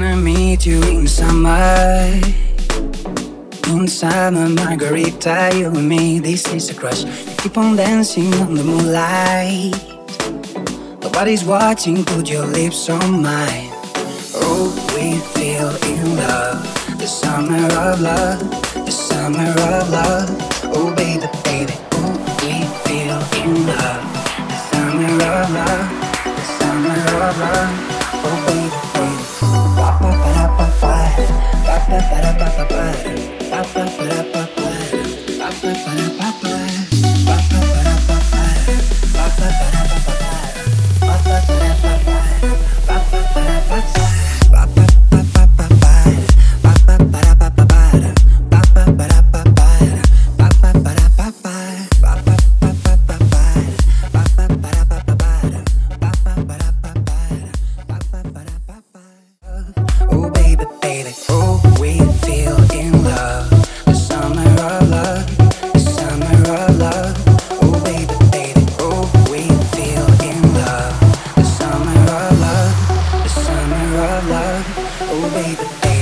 Can I meet you in summer? In summer, margarita, you and me, this is a crush. You keep on dancing on the moonlight. Nobody's watching, put your lips on mine. Oh, we feel in love. The summer of love, the summer of love. Oh, baby, baby. Oh, we feel in love. The summer of love, the summer of love. Oh, baby, Oh baby, baby, love. Oh baby.